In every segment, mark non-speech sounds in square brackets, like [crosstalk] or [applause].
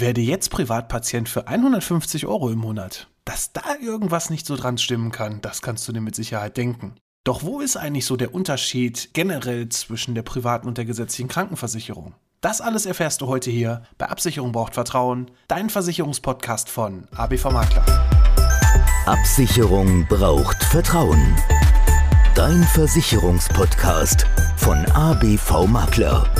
Werde jetzt Privatpatient für 150 Euro im Monat. Dass da irgendwas nicht so dran stimmen kann, das kannst du dir mit Sicherheit denken. Doch wo ist eigentlich so der Unterschied generell zwischen der privaten und der gesetzlichen Krankenversicherung? Das alles erfährst du heute hier bei Absicherung braucht Vertrauen, dein Versicherungspodcast von ABV Makler. Absicherung braucht Vertrauen. Dein Versicherungspodcast von ABV Makler.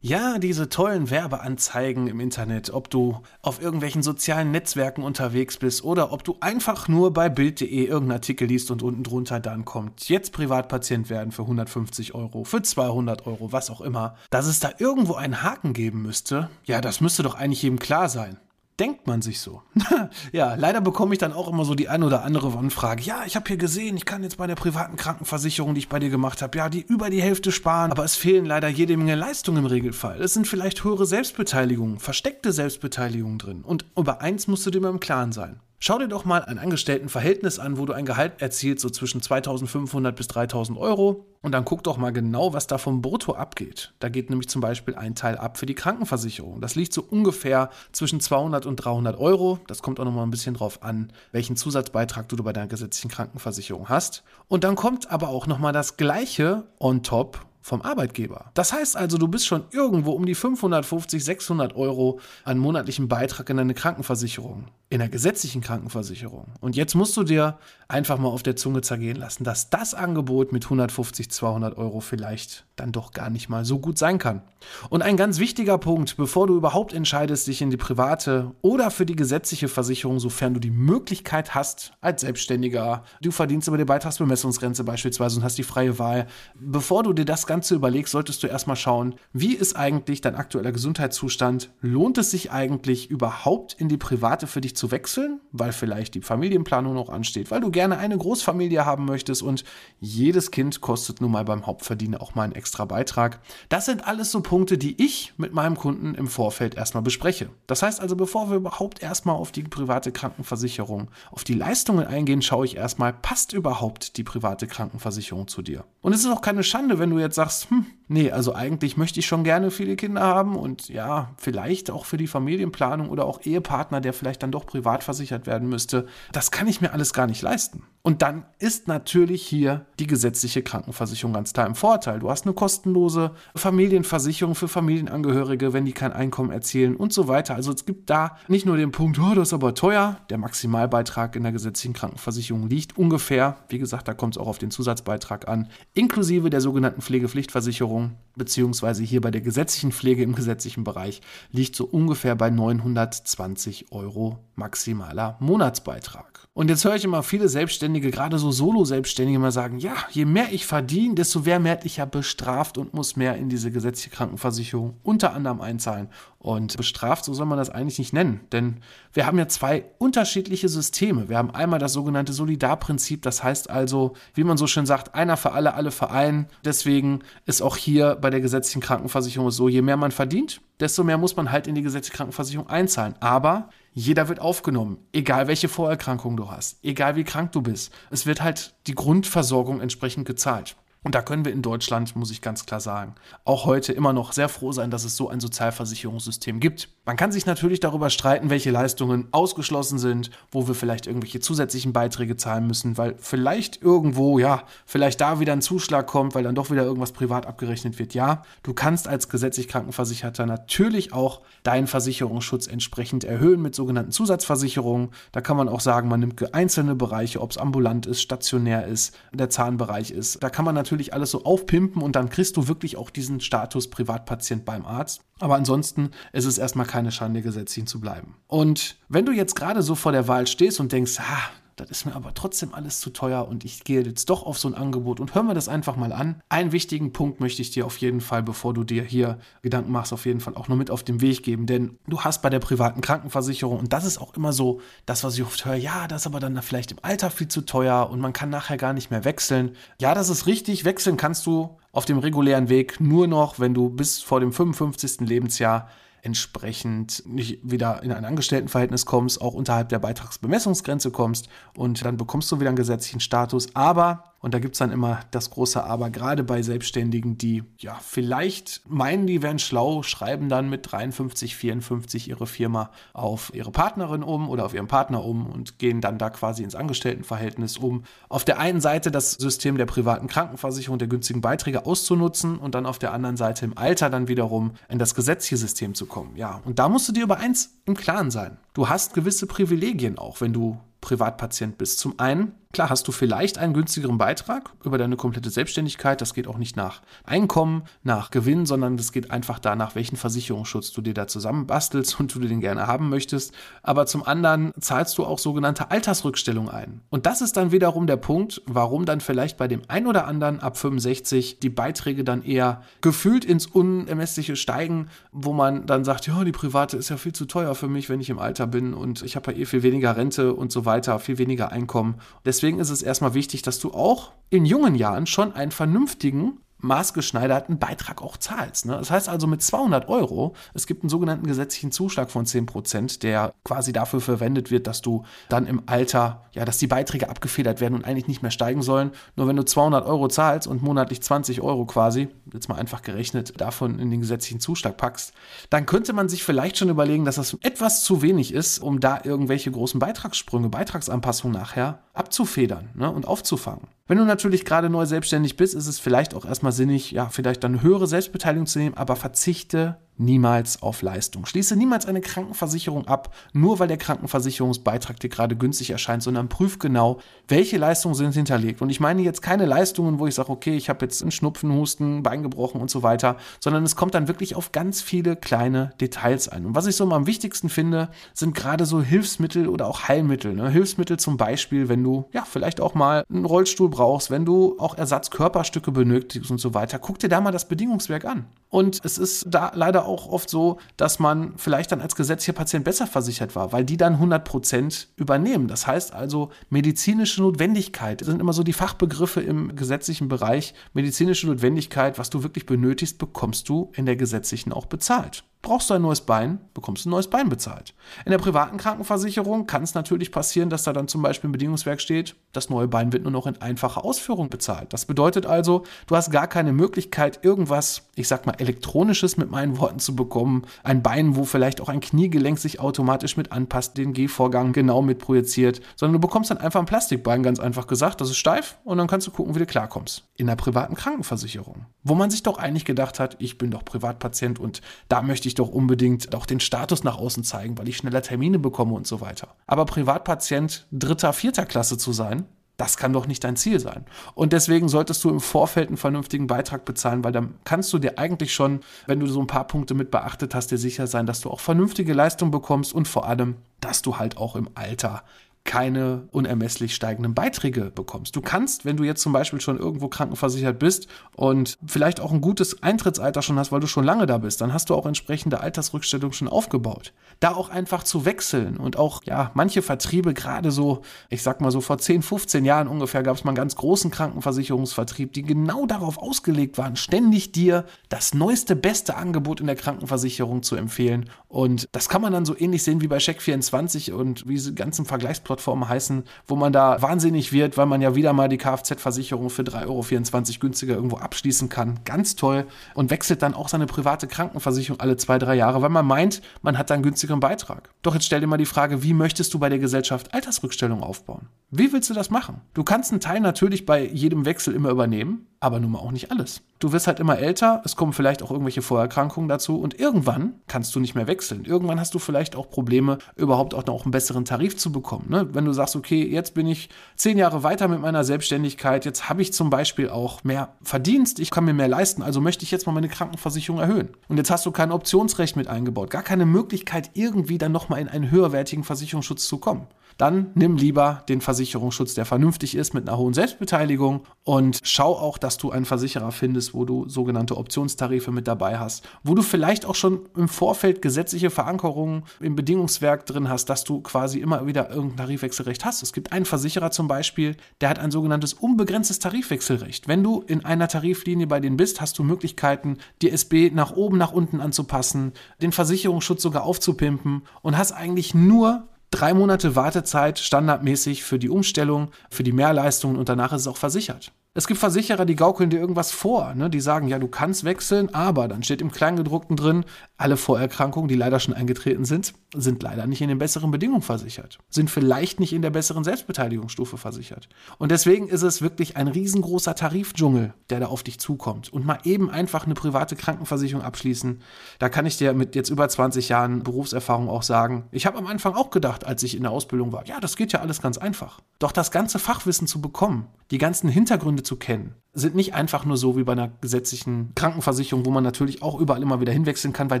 Ja, diese tollen Werbeanzeigen im Internet, ob du auf irgendwelchen sozialen Netzwerken unterwegs bist oder ob du einfach nur bei Bild.de irgendeinen Artikel liest und unten drunter dann kommt, jetzt Privatpatient werden für 150 Euro, für 200 Euro, was auch immer. Dass es da irgendwo einen Haken geben müsste, ja, das müsste doch eigentlich jedem klar sein denkt man sich so. [laughs] ja, leider bekomme ich dann auch immer so die ein oder andere Anfrage. Ja, ich habe hier gesehen, ich kann jetzt bei der privaten Krankenversicherung, die ich bei dir gemacht habe, ja, die über die Hälfte sparen, aber es fehlen leider jede Menge Leistungen im Regelfall. Es sind vielleicht höhere Selbstbeteiligungen, versteckte Selbstbeteiligungen drin. Und über eins musst du dir mal im Klaren sein. Schau dir doch mal ein Angestelltenverhältnis an, wo du ein Gehalt erzielst, so zwischen 2500 bis 3000 Euro. Und dann guck doch mal genau, was da vom Brutto abgeht. Da geht nämlich zum Beispiel ein Teil ab für die Krankenversicherung. Das liegt so ungefähr zwischen 200 und 300 Euro. Das kommt auch noch mal ein bisschen drauf an, welchen Zusatzbeitrag du bei deiner gesetzlichen Krankenversicherung hast. Und dann kommt aber auch noch mal das Gleiche on top vom Arbeitgeber. Das heißt also, du bist schon irgendwo um die 550, 600 Euro an monatlichem Beitrag in deine Krankenversicherung, in der gesetzlichen Krankenversicherung. Und jetzt musst du dir einfach mal auf der Zunge zergehen lassen, dass das Angebot mit 150, 200 Euro vielleicht dann doch gar nicht mal so gut sein kann. Und ein ganz wichtiger Punkt, bevor du überhaupt entscheidest, dich in die private oder für die gesetzliche Versicherung, sofern du die Möglichkeit hast, als Selbstständiger, du verdienst über die Beitragsbemessungsgrenze beispielsweise und hast die freie Wahl, bevor du dir das Ganze überlegst, solltest du erstmal schauen, wie ist eigentlich dein aktueller Gesundheitszustand? Lohnt es sich eigentlich überhaupt in die private für dich zu wechseln, weil vielleicht die Familienplanung noch ansteht, weil du gerne eine Großfamilie haben möchtest und jedes Kind kostet nun mal beim Hauptverdiener auch mal einen extra Beitrag. Das sind alles so Punkte, die ich mit meinem Kunden im Vorfeld erstmal bespreche. Das heißt also, bevor wir überhaupt erstmal auf die private Krankenversicherung, auf die Leistungen eingehen, schaue ich erstmal, passt überhaupt die private Krankenversicherung zu dir? Und es ist auch keine Schande, wenn du jetzt sagst, sagst, hm, nee, also eigentlich möchte ich schon gerne viele Kinder haben und ja, vielleicht auch für die Familienplanung oder auch Ehepartner, der vielleicht dann doch privat versichert werden müsste. Das kann ich mir alles gar nicht leisten. Und dann ist natürlich hier die gesetzliche Krankenversicherung ganz klar im Vorteil. Du hast eine kostenlose Familienversicherung für Familienangehörige, wenn die kein Einkommen erzielen und so weiter. Also es gibt da nicht nur den Punkt, oh, das ist aber teuer. Der Maximalbeitrag in der gesetzlichen Krankenversicherung liegt ungefähr, wie gesagt, da kommt es auch auf den Zusatzbeitrag an, inklusive der sogenannten Pflegepflichtversicherung, beziehungsweise hier bei der gesetzlichen Pflege im gesetzlichen Bereich, liegt so ungefähr bei 920 Euro maximaler Monatsbeitrag. Und jetzt höre ich immer viele Selbstständige, gerade so Solo-Selbstständige, immer sagen, ja, je mehr ich verdiene, desto mehr werde ich ja bestraft und muss mehr in diese gesetzliche Krankenversicherung unter anderem einzahlen. Und bestraft, so soll man das eigentlich nicht nennen, denn wir haben ja zwei unterschiedliche Systeme. Wir haben einmal das sogenannte Solidarprinzip, das heißt also, wie man so schön sagt, einer für alle, alle für einen. Deswegen ist auch hier bei der gesetzlichen Krankenversicherung so, je mehr man verdient, desto mehr muss man halt in die gesetzliche Krankenversicherung einzahlen. Aber jeder wird aufgenommen, egal welche Vorerkrankung du hast, egal wie krank du bist. Es wird halt die Grundversorgung entsprechend gezahlt. Und da können wir in Deutschland, muss ich ganz klar sagen, auch heute immer noch sehr froh sein, dass es so ein Sozialversicherungssystem gibt. Man kann sich natürlich darüber streiten, welche Leistungen ausgeschlossen sind, wo wir vielleicht irgendwelche zusätzlichen Beiträge zahlen müssen, weil vielleicht irgendwo, ja, vielleicht da wieder ein Zuschlag kommt, weil dann doch wieder irgendwas privat abgerechnet wird. Ja, du kannst als gesetzlich Krankenversicherter natürlich auch deinen Versicherungsschutz entsprechend erhöhen mit sogenannten Zusatzversicherungen. Da kann man auch sagen, man nimmt einzelne Bereiche, ob es ambulant ist, stationär ist, der Zahnbereich ist. Da kann man natürlich natürlich alles so aufpimpen und dann kriegst du wirklich auch diesen Status Privatpatient beim Arzt. Aber ansonsten ist es erstmal keine Schande, gesetzlich zu bleiben. Und wenn du jetzt gerade so vor der Wahl stehst und denkst, ah, das ist mir aber trotzdem alles zu teuer und ich gehe jetzt doch auf so ein Angebot und hör mir das einfach mal an. Einen wichtigen Punkt möchte ich dir auf jeden Fall, bevor du dir hier Gedanken machst, auf jeden Fall auch nur mit auf den Weg geben, denn du hast bei der privaten Krankenversicherung und das ist auch immer so das, was ich oft höre, ja, das ist aber dann vielleicht im Alter viel zu teuer und man kann nachher gar nicht mehr wechseln. Ja, das ist richtig, wechseln kannst du auf dem regulären Weg nur noch, wenn du bis vor dem 55. Lebensjahr entsprechend nicht wieder in ein Angestelltenverhältnis kommst, auch unterhalb der Beitragsbemessungsgrenze kommst und dann bekommst du wieder einen gesetzlichen Status. Aber und da gibt es dann immer das große Aber, gerade bei Selbstständigen, die ja vielleicht meinen, die wären schlau, schreiben dann mit 53, 54 ihre Firma auf ihre Partnerin um oder auf ihren Partner um und gehen dann da quasi ins Angestelltenverhältnis um. Auf der einen Seite das System der privaten Krankenversicherung, der günstigen Beiträge auszunutzen und dann auf der anderen Seite im Alter dann wiederum in das gesetzliche System zu kommen. Ja, und da musst du dir über eins im Klaren sein. Du hast gewisse Privilegien auch, wenn du Privatpatient bist. Zum einen Klar hast du vielleicht einen günstigeren Beitrag über deine komplette Selbstständigkeit. Das geht auch nicht nach Einkommen, nach Gewinn, sondern das geht einfach danach, welchen Versicherungsschutz du dir da zusammenbastelst und du den gerne haben möchtest. Aber zum anderen zahlst du auch sogenannte Altersrückstellung ein. Und das ist dann wiederum der Punkt, warum dann vielleicht bei dem ein oder anderen ab 65 die Beiträge dann eher gefühlt ins Unermessliche steigen, wo man dann sagt, ja, die private ist ja viel zu teuer für mich, wenn ich im Alter bin und ich habe ja eh viel weniger Rente und so weiter, viel weniger Einkommen. Deswegen ist es erstmal wichtig, dass du auch in jungen Jahren schon einen vernünftigen maßgeschneiderten Beitrag auch zahlst. Ne? Das heißt also mit 200 Euro, es gibt einen sogenannten gesetzlichen Zuschlag von 10 Prozent, der quasi dafür verwendet wird, dass du dann im Alter, ja, dass die Beiträge abgefedert werden und eigentlich nicht mehr steigen sollen. Nur wenn du 200 Euro zahlst und monatlich 20 Euro quasi, jetzt mal einfach gerechnet, davon in den gesetzlichen Zuschlag packst, dann könnte man sich vielleicht schon überlegen, dass das etwas zu wenig ist, um da irgendwelche großen Beitragssprünge, Beitragsanpassungen nachher abzufedern ne, und aufzufangen. Wenn du natürlich gerade neu selbstständig bist, ist es vielleicht auch erstmal sinnig, ja, vielleicht dann höhere Selbstbeteiligung zu nehmen, aber verzichte niemals auf Leistung. Schließe niemals eine Krankenversicherung ab, nur weil der Krankenversicherungsbeitrag dir gerade günstig erscheint, sondern prüf genau, welche Leistungen sind hinterlegt. Und ich meine jetzt keine Leistungen, wo ich sage, okay, ich habe jetzt einen Schnupfen, Husten, Bein gebrochen und so weiter, sondern es kommt dann wirklich auf ganz viele kleine Details ein. Und was ich so am wichtigsten finde, sind gerade so Hilfsmittel oder auch Heilmittel. Ne? Hilfsmittel zum Beispiel, wenn du ja vielleicht auch mal einen Rollstuhl brauchst, wenn du auch Ersatzkörperstücke benötigst und so weiter, guck dir da mal das Bedingungswerk an. Und es ist da leider auch oft so, dass man vielleicht dann als gesetzlicher Patient besser versichert war, weil die dann 100 Prozent übernehmen. Das heißt also, medizinische Notwendigkeit sind immer so die Fachbegriffe im gesetzlichen Bereich. Medizinische Notwendigkeit, was du wirklich benötigst, bekommst du in der gesetzlichen auch bezahlt. Brauchst du ein neues Bein, bekommst du ein neues Bein bezahlt. In der privaten Krankenversicherung kann es natürlich passieren, dass da dann zum Beispiel im Bedingungswerk steht, das neue Bein wird nur noch in einfacher Ausführung bezahlt. Das bedeutet also, du hast gar keine Möglichkeit, irgendwas, ich sag mal, elektronisches mit meinen Worten zu bekommen. Ein Bein, wo vielleicht auch ein Kniegelenk sich automatisch mit anpasst, den Gehvorgang genau mit projiziert, sondern du bekommst dann einfach ein Plastikbein, ganz einfach gesagt, das ist steif und dann kannst du gucken, wie du klarkommst. In der privaten Krankenversicherung, wo man sich doch eigentlich gedacht hat, ich bin doch Privatpatient und da möchte ich doch unbedingt auch den Status nach außen zeigen, weil ich schneller Termine bekomme und so weiter. Aber Privatpatient dritter, vierter Klasse zu sein, das kann doch nicht dein Ziel sein. Und deswegen solltest du im Vorfeld einen vernünftigen Beitrag bezahlen, weil dann kannst du dir eigentlich schon, wenn du so ein paar Punkte mit beachtet hast, dir sicher sein, dass du auch vernünftige Leistung bekommst und vor allem, dass du halt auch im Alter keine unermesslich steigenden Beiträge bekommst. Du kannst, wenn du jetzt zum Beispiel schon irgendwo krankenversichert bist und vielleicht auch ein gutes Eintrittsalter schon hast, weil du schon lange da bist, dann hast du auch entsprechende Altersrückstellungen schon aufgebaut. Da auch einfach zu wechseln und auch, ja, manche Vertriebe, gerade so, ich sag mal so vor 10, 15 Jahren ungefähr, gab es mal einen ganz großen Krankenversicherungsvertrieb, die genau darauf ausgelegt waren, ständig dir das neueste, beste Angebot in der Krankenversicherung zu empfehlen. Und das kann man dann so ähnlich sehen wie bei Check24 und wie diese ganzen Vergleichsplots Plattformen heißen, wo man da wahnsinnig wird, weil man ja wieder mal die Kfz-Versicherung für 3,24 Euro günstiger irgendwo abschließen kann. Ganz toll. Und wechselt dann auch seine private Krankenversicherung alle zwei, drei Jahre, weil man meint, man hat da einen günstigeren Beitrag. Doch jetzt stell dir mal die Frage, wie möchtest du bei der Gesellschaft Altersrückstellung aufbauen? Wie willst du das machen? Du kannst einen Teil natürlich bei jedem Wechsel immer übernehmen, aber nun mal auch nicht alles. Du wirst halt immer älter, es kommen vielleicht auch irgendwelche Vorerkrankungen dazu und irgendwann kannst du nicht mehr wechseln. Irgendwann hast du vielleicht auch Probleme, überhaupt auch noch einen besseren Tarif zu bekommen. Ne? Wenn du sagst, okay, jetzt bin ich zehn Jahre weiter mit meiner Selbstständigkeit, jetzt habe ich zum Beispiel auch mehr Verdienst, ich kann mir mehr leisten, also möchte ich jetzt mal meine Krankenversicherung erhöhen. Und jetzt hast du kein Optionsrecht mit eingebaut, gar keine Möglichkeit, irgendwie dann nochmal in einen höherwertigen Versicherungsschutz zu kommen dann nimm lieber den Versicherungsschutz, der vernünftig ist, mit einer hohen Selbstbeteiligung und schau auch, dass du einen Versicherer findest, wo du sogenannte Optionstarife mit dabei hast, wo du vielleicht auch schon im Vorfeld gesetzliche Verankerungen im Bedingungswerk drin hast, dass du quasi immer wieder irgendein Tarifwechselrecht hast. Es gibt einen Versicherer zum Beispiel, der hat ein sogenanntes unbegrenztes Tarifwechselrecht. Wenn du in einer Tariflinie bei denen bist, hast du Möglichkeiten, die SB nach oben, nach unten anzupassen, den Versicherungsschutz sogar aufzupimpen und hast eigentlich nur drei Monate Wartezeit standardmäßig für die Umstellung, für die Mehrleistungen und danach ist es auch versichert. Es gibt Versicherer, die gaukeln dir irgendwas vor. Ne? Die sagen, ja, du kannst wechseln, aber dann steht im Kleingedruckten drin, alle Vorerkrankungen, die leider schon eingetreten sind, sind leider nicht in den besseren Bedingungen versichert, sind vielleicht nicht in der besseren Selbstbeteiligungsstufe versichert. Und deswegen ist es wirklich ein riesengroßer Tarifdschungel, der da auf dich zukommt. Und mal eben einfach eine private Krankenversicherung abschließen, da kann ich dir mit jetzt über 20 Jahren Berufserfahrung auch sagen, ich habe am Anfang auch gedacht, als ich in der Ausbildung war, ja, das geht ja alles ganz einfach. Doch das ganze Fachwissen zu bekommen, die ganzen Hintergründe zu kennen, sind nicht einfach nur so wie bei einer gesetzlichen Krankenversicherung, wo man natürlich auch überall immer wieder hinwechseln kann, weil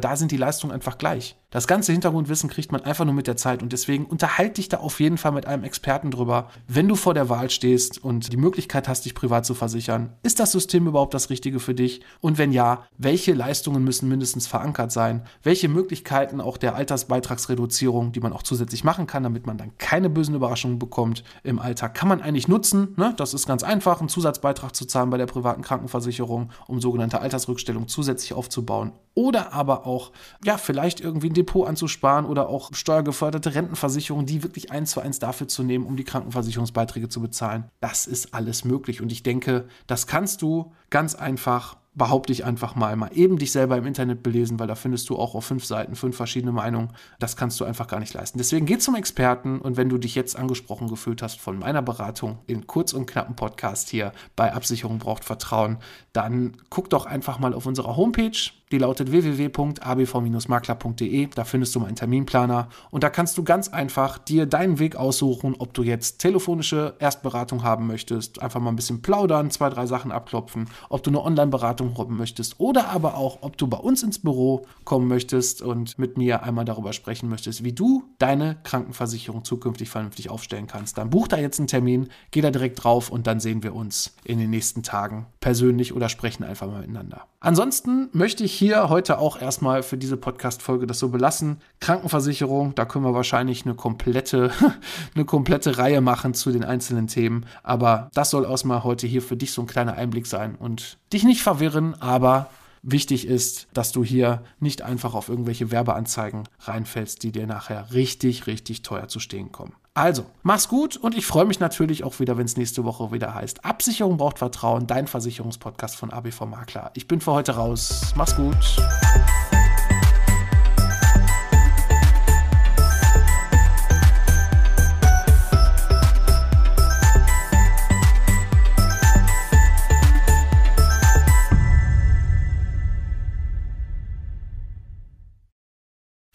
da sind die Leistungen einfach gleich. Das ganze Hintergrundwissen kriegt man einfach nur mit der Zeit und deswegen unterhalte dich da auf jeden Fall mit einem Experten drüber, wenn du vor der Wahl stehst und die Möglichkeit hast, dich privat zu versichern. Ist das System überhaupt das Richtige für dich? Und wenn ja, welche Leistungen müssen mindestens verankert sein? Welche Möglichkeiten auch der Altersbeitragsreduzierung, die man auch zusätzlich machen kann, damit man dann keine bösen Überraschungen bekommt im Alltag, kann man eigentlich nutzen? Ne? Das ist ganz einfach, einen Zusatzbeitrag zu zahlen bei der privaten Krankenversicherung, um sogenannte Altersrückstellung zusätzlich aufzubauen. Oder aber auch, ja, vielleicht irgendwie ein Depot anzusparen oder auch steuergeförderte Rentenversicherungen, die wirklich eins zu eins dafür zu nehmen, um die Krankenversicherungsbeiträge zu bezahlen. Das ist alles möglich. Und ich denke, das kannst du ganz einfach behaupte ich einfach mal, mal eben dich selber im Internet belesen, weil da findest du auch auf fünf Seiten fünf verschiedene Meinungen. Das kannst du einfach gar nicht leisten. Deswegen geh zum Experten und wenn du dich jetzt angesprochen gefühlt hast von meiner Beratung in kurz und knappen Podcast hier bei Absicherung braucht Vertrauen, dann guck doch einfach mal auf unserer Homepage die lautet www.abv-makler.de. Da findest du meinen Terminplaner und da kannst du ganz einfach dir deinen Weg aussuchen, ob du jetzt telefonische Erstberatung haben möchtest, einfach mal ein bisschen plaudern, zwei, drei Sachen abklopfen, ob du eine Online-Beratung haben möchtest oder aber auch, ob du bei uns ins Büro kommen möchtest und mit mir einmal darüber sprechen möchtest, wie du deine Krankenversicherung zukünftig vernünftig aufstellen kannst. Dann buch da jetzt einen Termin, geh da direkt drauf und dann sehen wir uns in den nächsten Tagen persönlich oder sprechen einfach mal miteinander. Ansonsten möchte ich hier heute auch erstmal für diese Podcast-Folge das so belassen. Krankenversicherung, da können wir wahrscheinlich eine komplette, [laughs] eine komplette Reihe machen zu den einzelnen Themen. Aber das soll erstmal heute hier für dich so ein kleiner Einblick sein und dich nicht verwirren, aber Wichtig ist, dass du hier nicht einfach auf irgendwelche Werbeanzeigen reinfällst, die dir nachher richtig, richtig teuer zu stehen kommen. Also, mach's gut und ich freue mich natürlich auch wieder, wenn es nächste Woche wieder heißt. Absicherung braucht Vertrauen, dein Versicherungspodcast von ABV Makler. Ich bin für heute raus. Mach's gut.